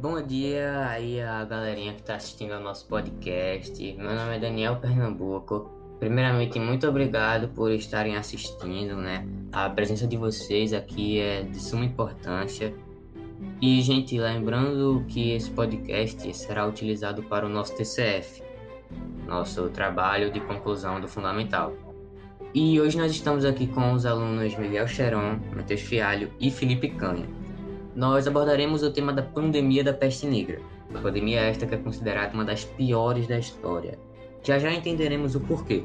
Bom dia aí a galerinha que está assistindo ao nosso podcast. Meu nome é Daniel Pernambuco. Primeiramente, muito obrigado por estarem assistindo, né? A presença de vocês aqui é de suma importância. E, gente, lembrando que esse podcast será utilizado para o nosso TCF, nosso trabalho de conclusão do Fundamental. E hoje nós estamos aqui com os alunos Miguel Cheron, Matheus Fialho e Felipe Canha. Nós abordaremos o tema da pandemia da peste negra. A pandemia esta que é considerada uma das piores da história. Já já entenderemos o porquê.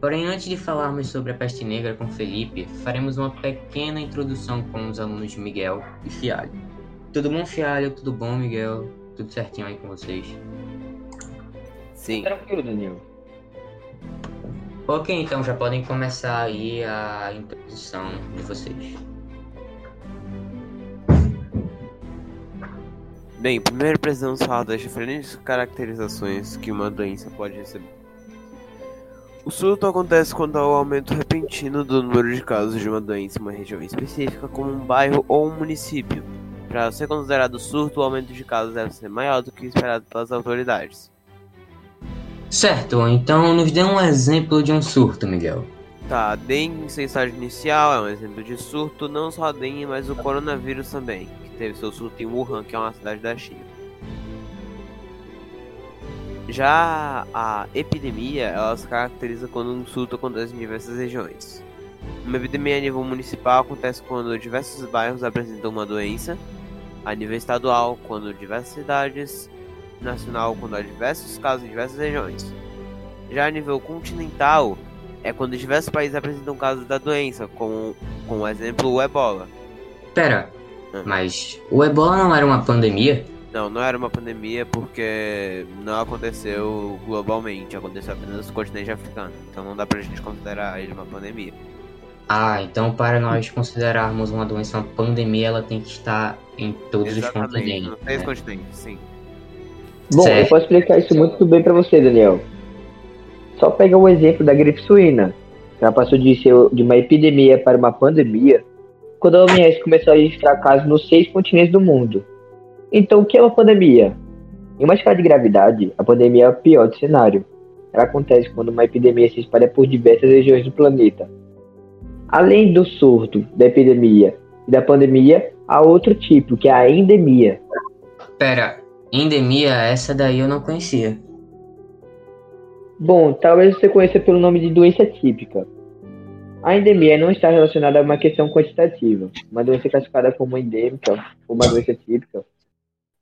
Porém, antes de falarmos sobre a peste negra com Felipe, faremos uma pequena introdução com os alunos Miguel e Fialho. Tudo bom, Fialho? Tudo bom, Miguel? Tudo certinho aí com vocês? Sim. Tranquilo, Daniel. Ok, então já podem começar aí a introdução de vocês. Bem, primeiro precisamos falar das diferentes caracterizações que uma doença pode receber. O surto acontece quando há o um aumento repentino do número de casos de uma doença em uma região específica, como um bairro ou um município. Para ser considerado surto, o aumento de casos deve ser maior do que esperado pelas autoridades. Certo, então nos dê um exemplo de um surto, Miguel. Tá, dengue em seu estágio inicial é um exemplo de surto, não só a dengue, mas o coronavírus também, teve seu surto em Wuhan, que é uma cidade da China. Já a epidemia, ela se caracteriza quando um surto acontece em diversas regiões. Uma epidemia a nível municipal acontece quando diversos bairros apresentam uma doença, a nível estadual, quando diversas cidades, nacional, quando há diversos casos em diversas regiões. Já a nível continental, é quando diversos países apresentam casos da doença, como, como exemplo o ebola. Pera, mas o ebola não era uma pandemia? Não, não era uma pandemia porque não aconteceu globalmente, aconteceu apenas no continente africano. Então não dá pra gente considerar ele uma pandemia. Ah, então para nós considerarmos uma doença uma pandemia, ela tem que estar em todos Exatamente, os continentes. Nos três né? continentes, sim. Bom, certo. eu posso explicar isso muito bem para você, Daniel. Só pega o exemplo da gripe suína. Ela passou de ser de uma epidemia para uma pandemia quando a OMS começou a registrar casos nos seis continentes do mundo. Então, o que é uma pandemia? Em uma escala de gravidade, a pandemia é o pior do cenário. Ela acontece quando uma epidemia se espalha por diversas regiões do planeta. Além do surto, da epidemia e da pandemia, há outro tipo, que é a endemia. Pera, endemia, essa daí eu não conhecia. Bom, talvez você conheça pelo nome de doença típica. A endemia não está relacionada a uma questão quantitativa. Uma doença classificada como endêmica ou uma doença típica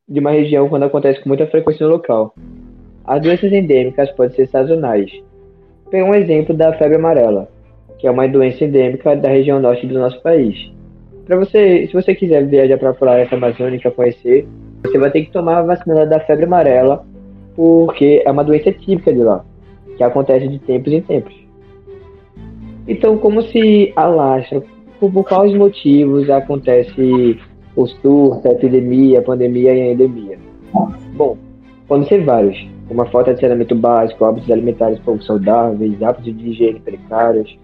de uma região quando acontece com muita frequência no local. As doenças endêmicas podem ser sazonais. Pega um exemplo da febre amarela, que é uma doença endêmica da região norte do nosso país. Para você, se você quiser viajar para a floresta amazônica conhecer, você vai ter que tomar a vacina da febre amarela, porque é uma doença típica de lá, que acontece de tempos em tempos. Então, como se alastra, por, por quais motivos acontece o surto, a epidemia, a pandemia e a endemia? Bom, podem ser vários, como a falta de saneamento básico, hábitos alimentares pouco saudáveis, hábitos de higiene precários,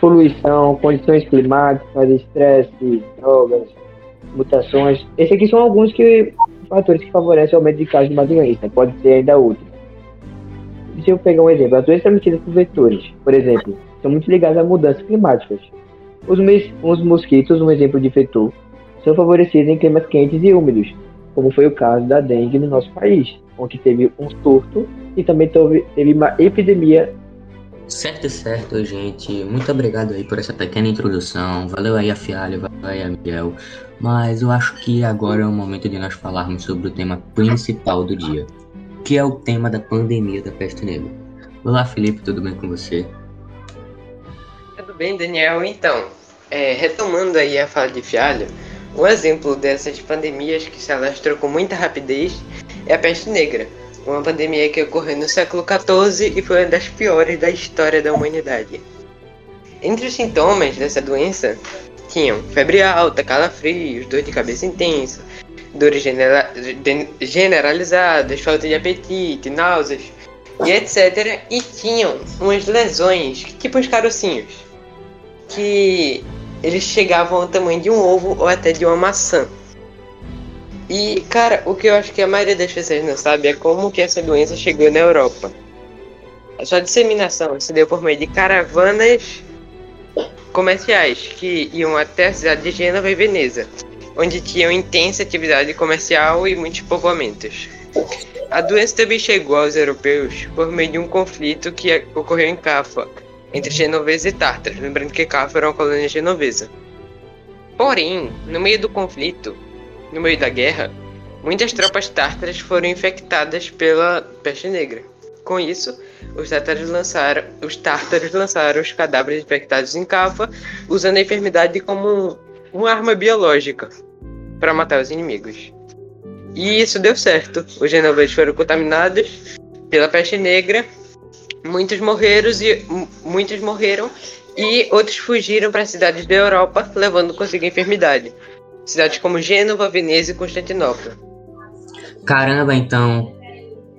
poluição, condições climáticas, estresse, drogas, mutações. Esses aqui são alguns que, fatores que favorecem o aumento de casos de uma doença, pode ser ainda outros. Se eu pegar um exemplo, as doenças transmitidas por vetores, por exemplo, são muito ligadas a mudanças climáticas. Os, os mosquitos, um exemplo de vetor, são favorecidos em climas quentes e úmidos, como foi o caso da dengue no nosso país, onde teve um surto e também teve uma epidemia. Certo, certo, gente. Muito obrigado aí por essa pequena introdução. Valeu aí a Fialho, valeu aí a Miguel. Mas eu acho que agora é o momento de nós falarmos sobre o tema principal do dia, que é o tema da pandemia da peste negra. Olá, Felipe, tudo bem com você? Tudo bem, Daniel. Então, é, retomando aí a fala de Fialho, um exemplo dessas pandemias que se alastrou com muita rapidez é a peste negra, uma pandemia que ocorreu no século XIV e foi uma das piores da história da humanidade. Entre os sintomas dessa doença tinham febre alta, calafrios, dor de cabeça intensa, dores genera generalizadas, falta de apetite, náuseas e etc. E tinham umas lesões, tipo os carocinhos, que eles chegavam ao tamanho de um ovo ou até de uma maçã. E, cara, o que eu acho que a maioria das pessoas não sabe é como que essa doença chegou na Europa. A sua disseminação se deu por meio de caravanas comerciais que iam até a cidade de Gênova e Veneza, onde tinham intensa atividade comercial e muitos povoamentos. A doença também chegou aos europeus por meio de um conflito que ocorreu em Cafa, entre genoveses e tártaros, lembrando que Cafa era uma colônia genovesa. Porém, no meio do conflito, no meio da guerra, muitas tropas tártaras foram infectadas pela peste negra. Com isso, os tártaros lançaram, os tártaros lançaram os cadáveres infectados em Cafa, usando a enfermidade como uma arma biológica para matar os inimigos. E isso deu certo. Os genoveses foram contaminados pela peste negra, muitos morreram e muitos morreram e outros fugiram para cidades da Europa, levando consigo a enfermidade. Cidades como Gênova, Veneza e Constantinopla. Caramba, então,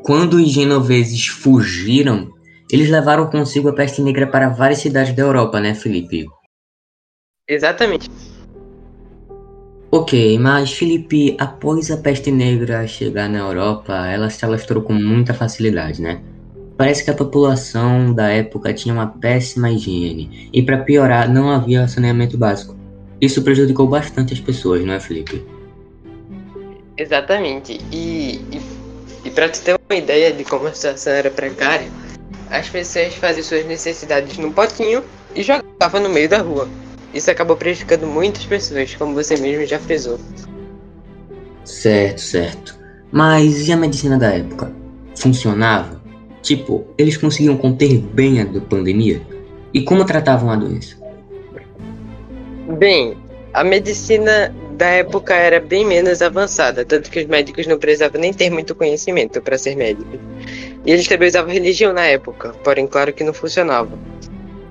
quando os genoveses fugiram, eles levaram consigo a peste negra para várias cidades da Europa, né, Felipe? Exatamente. Ok, mas Felipe, após a peste negra chegar na Europa, ela se alastrou com muita facilidade, né? Parece que a população da época tinha uma péssima higiene e, para piorar, não havia saneamento básico. Isso prejudicou bastante as pessoas, não é, Felipe? Exatamente. E, e, e para te ter uma ideia de como a situação era precária, as pessoas faziam suas necessidades num potinho e jogavam no meio da rua. Isso acabou prejudicando muitas pessoas, como você mesmo já frisou. Certo, certo. Mas e a medicina da época? Funcionava? Tipo, eles conseguiam conter bem a pandemia? E como tratavam a doença? Bem, a medicina da época era bem menos avançada, tanto que os médicos não precisavam nem ter muito conhecimento para ser médicos. E eles também usavam religião na época, porém, claro que não funcionava.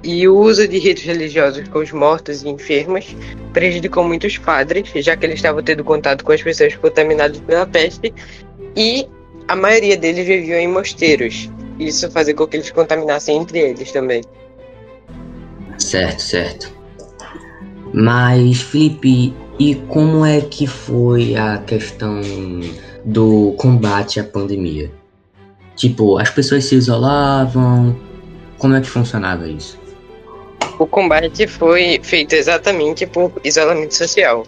E o uso de ritos religiosos com os mortos e enfermos prejudicou muitos padres, já que eles estavam tendo contato com as pessoas contaminadas pela peste, e a maioria deles viviam em mosteiros. Isso fazia com que eles contaminassem entre eles também. Certo, certo. Mas, Felipe, e como é que foi a questão do combate à pandemia? Tipo, as pessoas se isolavam? Como é que funcionava isso? O combate foi feito exatamente por isolamento social.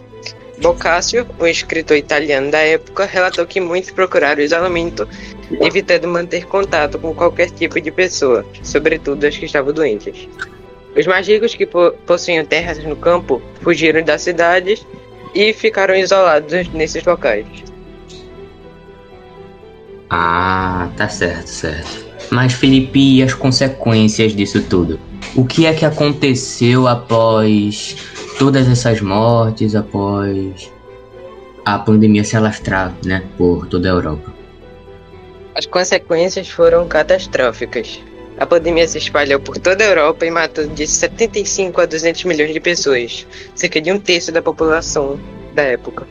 Boccaccio, o escritor italiano da época, relatou que muitos procuraram isolamento, evitando manter contato com qualquer tipo de pessoa, sobretudo as que estavam doentes. Os mais ricos que possuíam terras no campo fugiram das cidades e ficaram isolados nesses locais. Ah, tá certo, certo. Mas Felipe, e as consequências disso tudo? O que é que aconteceu após todas essas mortes, após a pandemia se alastrar, né, por toda a Europa? As consequências foram catastróficas. A pandemia se espalhou por toda a Europa e matou de 75 a 200 milhões de pessoas, cerca de um terço da população da época.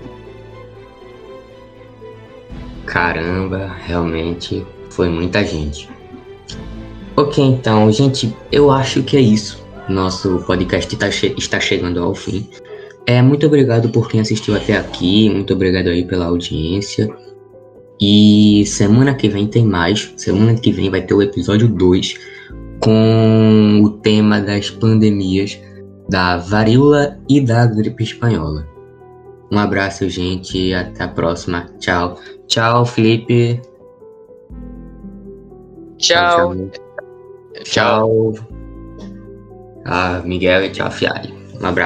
Caramba, realmente foi muita gente. Ok, então, gente, eu acho que é isso. Nosso podcast tá che está chegando ao fim. É, muito obrigado por quem assistiu até aqui, muito obrigado aí pela audiência. E semana que vem tem mais. Semana que vem vai ter o episódio 2 com o tema das pandemias da varíola e da gripe espanhola. Um abraço, gente, até a próxima. Tchau. Tchau, Felipe. Tchau. Tchau. tchau. Tchau. Ah, Miguel e tchau, Fiari. Um abraço.